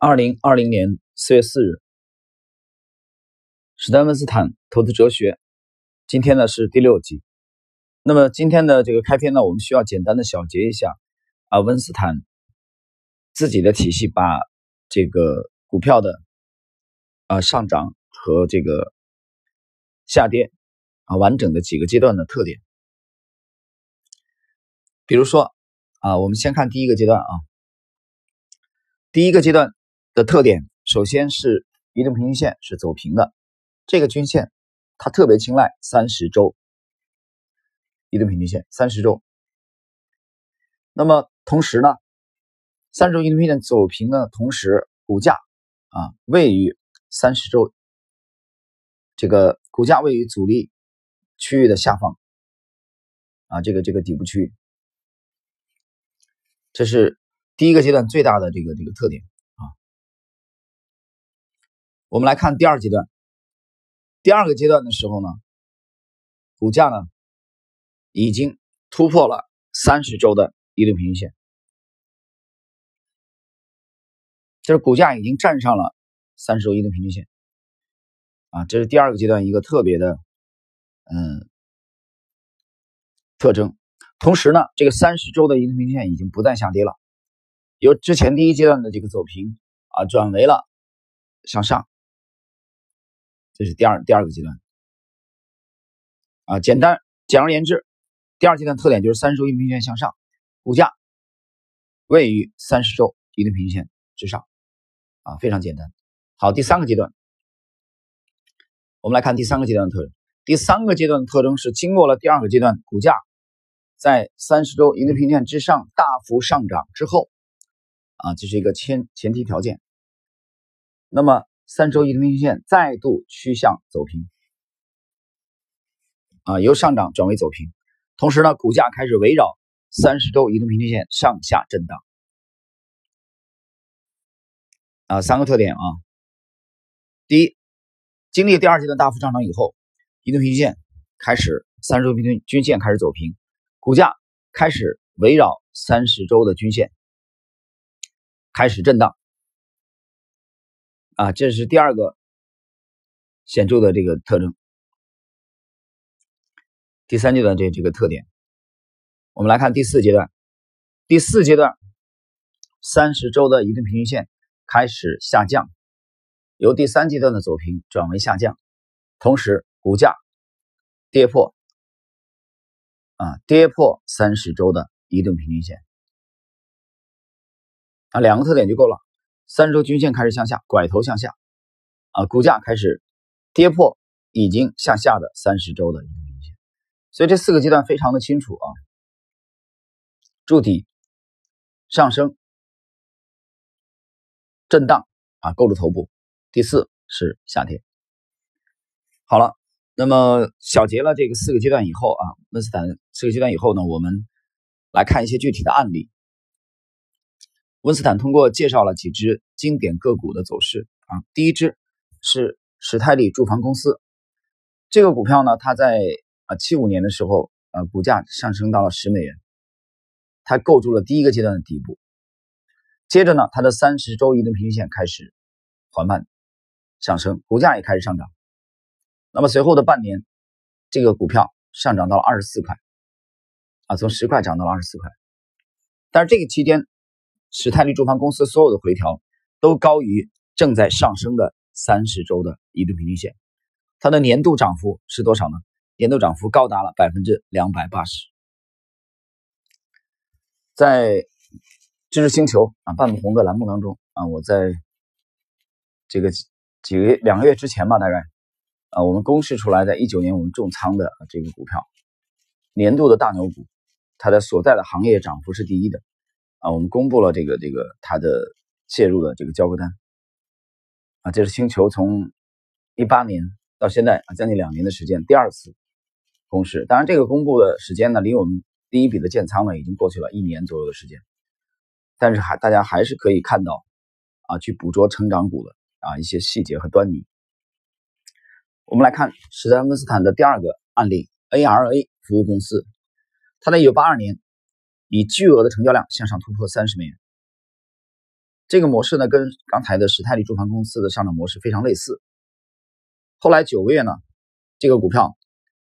二零二零年四月四日，史丹文斯坦投资哲学，今天呢是第六集。那么今天的这个开篇呢，我们需要简单的小结一下啊，温斯坦自己的体系把这个股票的啊上涨和这个下跌啊完整的几个阶段的特点。比如说啊，我们先看第一个阶段啊，第一个阶段。的特点，首先是移动平均线是走平的，这个均线它特别青睐三十周移动平均线，三十周。那么同时呢，三十周移动平均线走平的同时，股价啊位于三十周，这个股价位于阻力区域的下方啊，这个这个底部区域，这是第一个阶段最大的这个这个特点。我们来看第二阶段，第二个阶段的时候呢，股价呢已经突破了三十周的移动平均线，就是股价已经站上了三十周移动平均线，啊，这是第二个阶段一个特别的嗯特征。同时呢，这个三十周的移动平均线已经不再下跌了，由之前第一阶段的这个走平啊，转为了向上。这是第二第二个阶段，啊，简单简而言之，第二阶段特点就是三十周移动平均线向上，股价位于三十周移动平均线之上，啊，非常简单。好，第三个阶段，我们来看第三个阶段的特征。第三个阶段的特征是经过了第二个阶段，股价在三十周移动平均线之上大幅上涨之后，啊，这是一个前前提条件。那么。三周移动平均线再度趋向走平，啊，由上涨转为走平，同时呢，股价开始围绕三十周移动平均线上下震荡，啊，三个特点啊，第一，经历第二阶段大幅上涨以后，移动平均线开始三十周平均均线开始走平，股价开始围绕三十周的均线开始震荡。啊，这是第二个显著的这个特征。第三阶段这这个特点，我们来看第四阶段。第四阶段，三十周的移动平均线开始下降，由第三阶段的走平转为下降，同时股价跌破啊跌破三十周的移动平均线啊，两个特点就够了。三十周均线开始向下拐头向下，啊，股价开始跌破已经向下的三十周的移动平均线，所以这四个阶段非常的清楚啊。筑底、上升、震荡啊，构筑头部。第四是下跌。好了，那么小结了这个四个阶段以后啊，温斯坦四个阶段以后呢，我们来看一些具体的案例。温斯坦通过介绍了几只经典个股的走势啊，第一只是史泰利住房公司，这个股票呢，它在啊七五年的时候，呃，股价上升到了十美元，它构筑了第一个阶段的底部，接着呢，它的三十周移动平均线开始缓慢上升，股价也开始上涨，那么随后的半年，这个股票上涨到了二十四块，啊，从十块涨到了二十四块，但是这个期间。史泰利住房公司所有的回调都高于正在上升的三十周的移动平均线，它的年度涨幅是多少呢？年度涨幅高达了百分之两百八十。在知识星球啊半亩红的栏目当中啊，我在这个几个月两个月之前吧，大概啊，我们公示出来在一九年我们重仓的这个股票年度的大牛股，它的所在的行业涨幅是第一的。啊，我们公布了这个这个它的介入的这个交割单啊，这是星球从一八年到现在啊将近两年的时间第二次公示。当然，这个公布的时间呢，离我们第一笔的建仓呢已经过去了一年左右的时间，但是还大家还是可以看到啊，去捕捉成长股的啊一些细节和端倪。我们来看史丹温斯坦的第二个案例，ARA 服务公司，它在一九八二年。以巨额的成交量向上突破三十美元，这个模式呢，跟刚才的史泰利住房公司的上涨模式非常类似。后来九个月呢，这个股票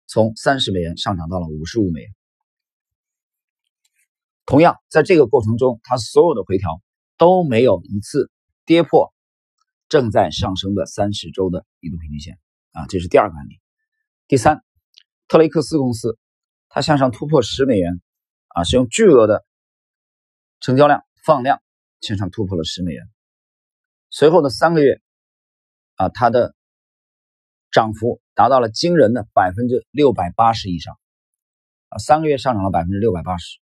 从三十美元上涨到了五十五美元。同样，在这个过程中，它所有的回调都没有一次跌破正在上升的三十周的移动平均线啊，这是第二个案例。第三，特雷克斯公司，它向上突破十美元啊，是用巨额的成交量放量向上突破了十美元。随后的三个月啊，它的涨幅达到了惊人的百分之六百八十以上啊，三个月上涨了百分之六百八十。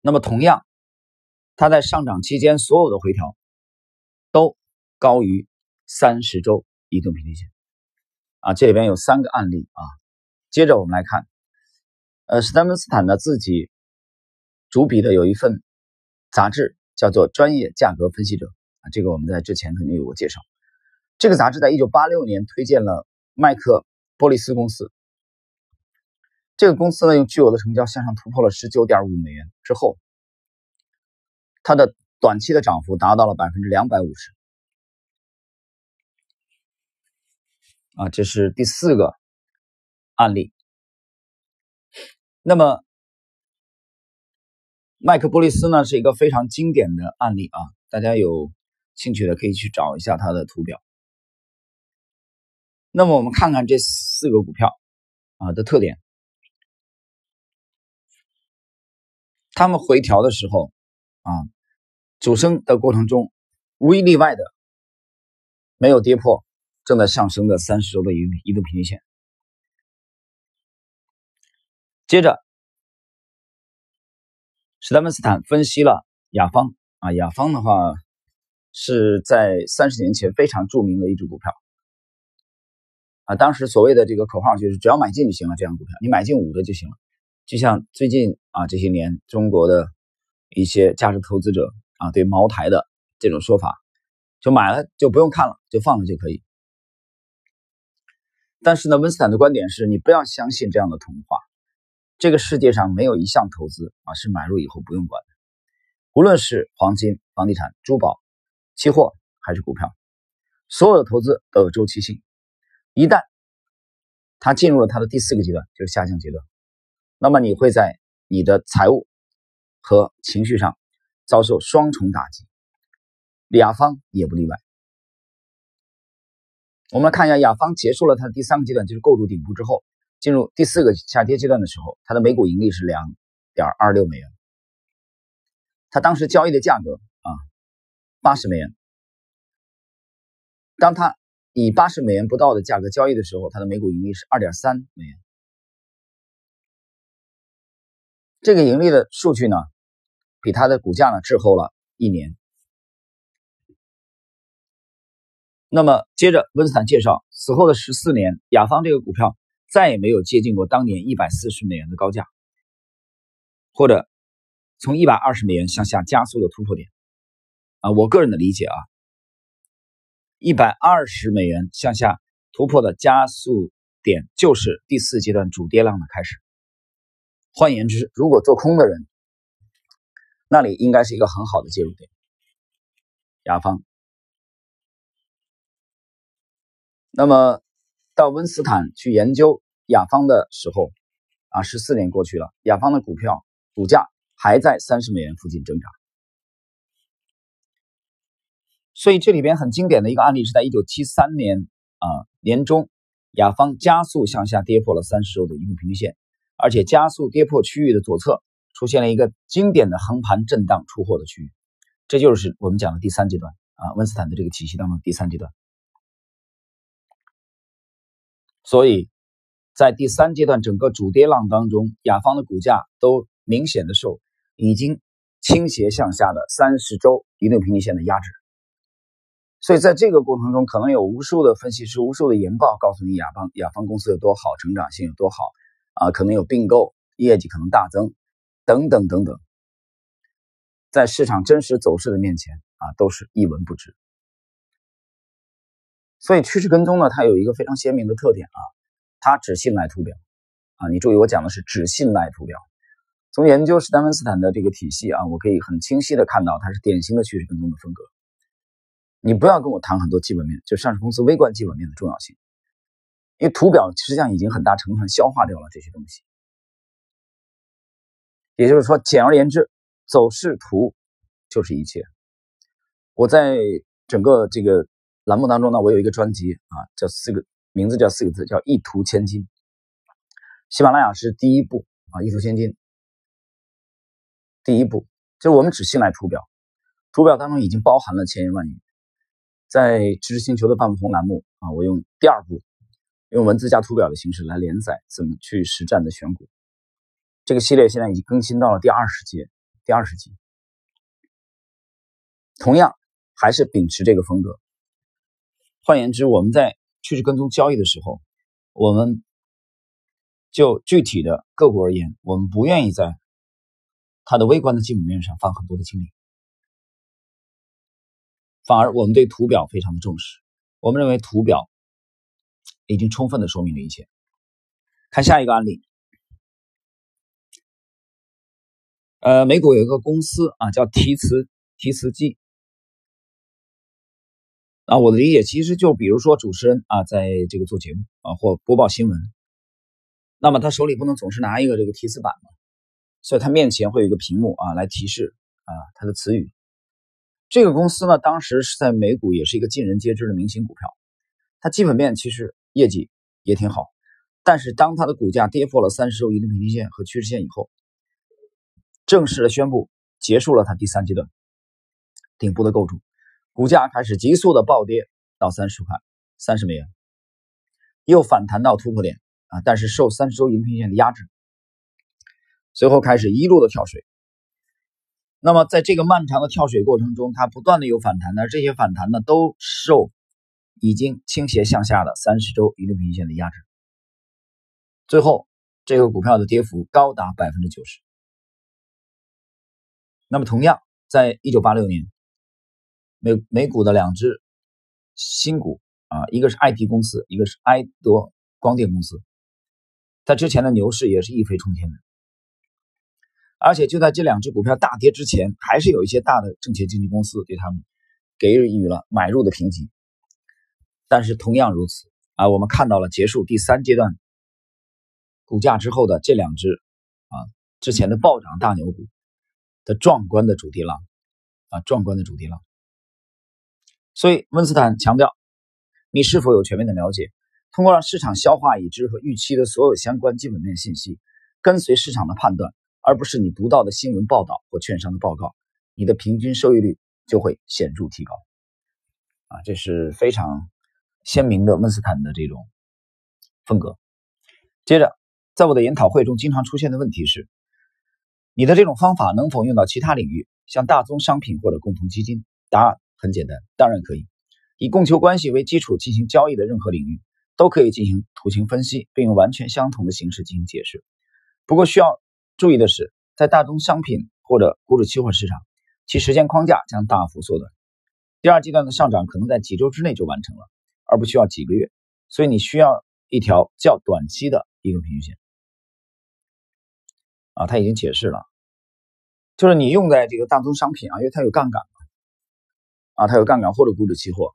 那么同样，它在上涨期间所有的回调都高于三十周移动平均线啊，这里边有三个案例啊。接着我们来看，呃，史丹文斯坦呢自己主笔的有一份杂志叫做《专业价格分析者》啊，这个我们在之前肯定有过介绍。这个杂志在一九八六年推荐了麦克波利斯公司。这个公司呢，用巨额的成交向上突破了十九点五美元之后，它的短期的涨幅达到了百分之两百五十。啊，这是第四个案例。那么，麦克布利斯呢，是一个非常经典的案例啊，大家有兴趣的可以去找一下它的图表。那么，我们看看这四个股票啊的特点。他们回调的时候，啊，主升的过程中，无一例外的没有跌破正在上升的三十周的移移动平均线。接着，史丹文斯坦分析了雅芳啊，雅芳的话是在三十年前非常著名的一只股票啊，当时所谓的这个口号就是只要买进就行了，这样股票你买进五个就行了。就像最近啊这些年中国的一些价值投资者啊对茅台的这种说法，就买了就不用看了，就放了就可以。但是呢，温斯坦的观点是你不要相信这样的童话。这个世界上没有一项投资啊是买入以后不用管的，无论是黄金、房地产、珠宝、期货还是股票，所有的投资都有周期性。一旦它进入了它的第四个阶段，就是下降阶段。那么你会在你的财务和情绪上遭受双重打击，雅芳也不例外。我们来看一下，雅芳结束了它的第三个阶段，就是构筑顶部之后，进入第四个下跌阶段的时候，它的每股盈利是两点二六美元。它当时交易的价格啊，八十美元。当它以八十美元不到的价格交易的时候，它的每股盈利是二点三美元。这个盈利的数据呢，比它的股价呢滞后了一年。那么接着温斯坦介绍，此后的十四年，雅芳这个股票再也没有接近过当年一百四十美元的高价，或者从一百二十美元向下加速的突破点。啊，我个人的理解啊，一百二十美元向下突破的加速点就是第四阶段主跌浪的开始。换言之，如果做空的人，那里应该是一个很好的介入点。雅芳。那么到温斯坦去研究雅芳的时候，啊，十四年过去了，雅芳的股票股价还在三十美元附近挣扎。所以这里边很经典的一个案例是在一九七三年啊年中，雅芳加速向下跌破了三十周的移动平均线。而且加速跌破区域的左侧出现了一个经典的横盘震荡出货的区域，这就是我们讲的第三阶段啊，温斯坦的这个体系当中第三阶段。所以，在第三阶段整个主跌浪当中，雅芳的股价都明显的受已经倾斜向下的三十周移动平均线的压制。所以在这个过程中，可能有无数的分析师、无数的研报告诉你雅芳雅芳公司有多好，成长性有多好。啊，可能有并购，业绩可能大增，等等等等，在市场真实走势的面前啊，都是一文不值。所以趋势跟踪呢，它有一个非常鲜明的特点啊，它只信赖图表啊。你注意，我讲的是只信赖图表。从研究史丹文斯坦的这个体系啊，我可以很清晰的看到，它是典型的趋势跟踪的风格。你不要跟我谈很多基本面，就上市公司微观基本面的重要性，因为图表实际上已经很大程度上消化掉了这些东西。也就是说，简而言之，走势图就是一切。我在整个这个栏目当中呢，我有一个专辑啊，叫四个名字叫四个字，叫一图千金。喜马拉雅是第一步啊，一图千金。第一步就是我们只信赖图表，图表当中已经包含了千言万语。在知识星球的半不同栏目啊，我用第二步，用文字加图表的形式来连载怎么去实战的选股。这个系列现在已经更新到了第二十节，第二十集。同样还是秉持这个风格。换言之，我们在趋势跟踪交易的时候，我们就具体的个股而言，我们不愿意在。它的微观的基本面上放很多的精力，反而我们对图表非常的重视。我们认为图表已经充分的说明了一切。看下一个案例，呃，美股有一个公司啊，叫提词提词机。啊，我的理解其实就比如说主持人啊，在这个做节目啊或播报新闻，那么他手里不能总是拿一个这个提词板嘛。所以他面前会有一个屏幕啊，来提示啊他的词语。这个公司呢，当时是在美股也是一个尽人皆知的明星股票，它基本面其实业绩也挺好，但是当它的股价跌破了三十周移动平均线和趋势线以后，正式的宣布结束了它第三阶段顶部的构筑，股价开始急速的暴跌到三十块三十美元，又反弹到突破点啊，但是受三十周移动平均线的压制。随后开始一路的跳水，那么在这个漫长的跳水过程中，它不断的有反弹，而这些反弹呢，都受已经倾斜向下的三十周移动平均线的压制。最后，这个股票的跌幅高达百分之九十。那么，同样，在一九八六年，美美股的两只新股啊，一个是爱迪公司，一个是埃德光电公司，在之前的牛市也是一飞冲天的。而且就在这两只股票大跌之前，还是有一些大的证券经纪公司对他们给予了买入的评级。但是同样如此啊，我们看到了结束第三阶段股价之后的这两只啊之前的暴涨大牛股的壮观的主跌浪啊壮观的主跌浪。所以温斯坦强调，你是否有全面的了解？通过让市场消化已知和预期的所有相关基本面信息，跟随市场的判断。而不是你读到的新闻报道或券商的报告，你的平均收益率就会显著提高。啊，这是非常鲜明的温斯坦的这种风格。接着，在我的研讨会中经常出现的问题是：你的这种方法能否用到其他领域，像大宗商品或者共同基金？答案很简单，当然可以。以供求关系为基础进行交易的任何领域，都可以进行图形分析，并用完全相同的形式进行解释。不过需要。注意的是，在大宗商品或者股指期货市场，其时间框架将大幅缩短。第二阶段的上涨可能在几周之内就完成了，而不需要几个月。所以你需要一条较短期的一个平均线。啊，他已经解释了，就是你用在这个大宗商品啊，因为它有杠杆，啊，它有杠杆或者股指期货。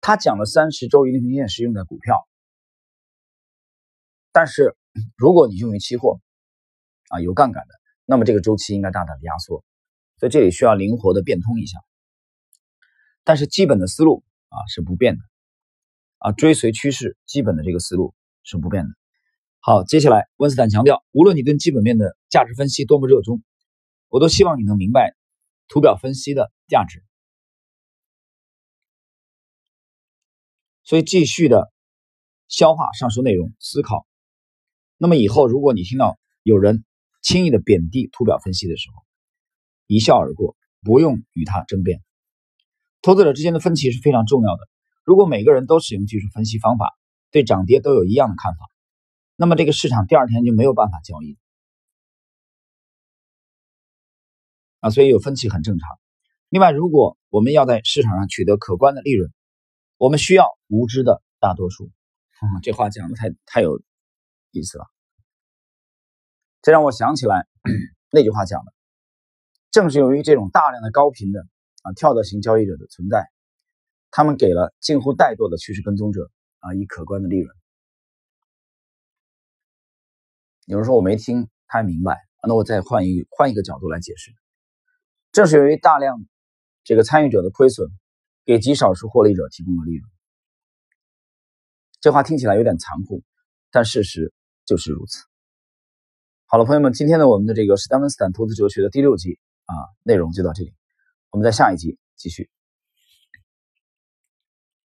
他讲了三十周移动平均线是用在股票，但是如果你用于期货，啊，有杠杆的，那么这个周期应该大大的压缩，所以这里需要灵活的变通一下。但是基本的思路啊是不变的，啊，追随趋势，基本的这个思路是不变的。好，接下来温斯坦强调，无论你对基本面的价值分析多么热衷，我都希望你能明白图表分析的价值。所以继续的消化上述内容，思考。那么以后如果你听到有人，轻易的贬低图表分析的时候，一笑而过，不用与他争辩。投资者之间的分歧是非常重要的。如果每个人都使用技术分析方法，对涨跌都有一样的看法，那么这个市场第二天就没有办法交易啊。所以有分歧很正常。另外，如果我们要在市场上取得可观的利润，我们需要无知的大多数。这话讲的太太有意思了。这让我想起来 那句话讲的，正是由于这种大量的高频的啊跳蚤型交易者的存在，他们给了近乎怠惰的趋势跟踪者啊以可观的利润。有人说我没听太明白，那我再换一换一个角度来解释，正是由于大量这个参与者的亏损，给极少数获利者提供了利润。这话听起来有点残酷，但事实就是如此。好了，朋友们，今天呢，我们的这个史丹文斯坦投资哲学的第六集啊，内容就到这里，我们在下一集继续。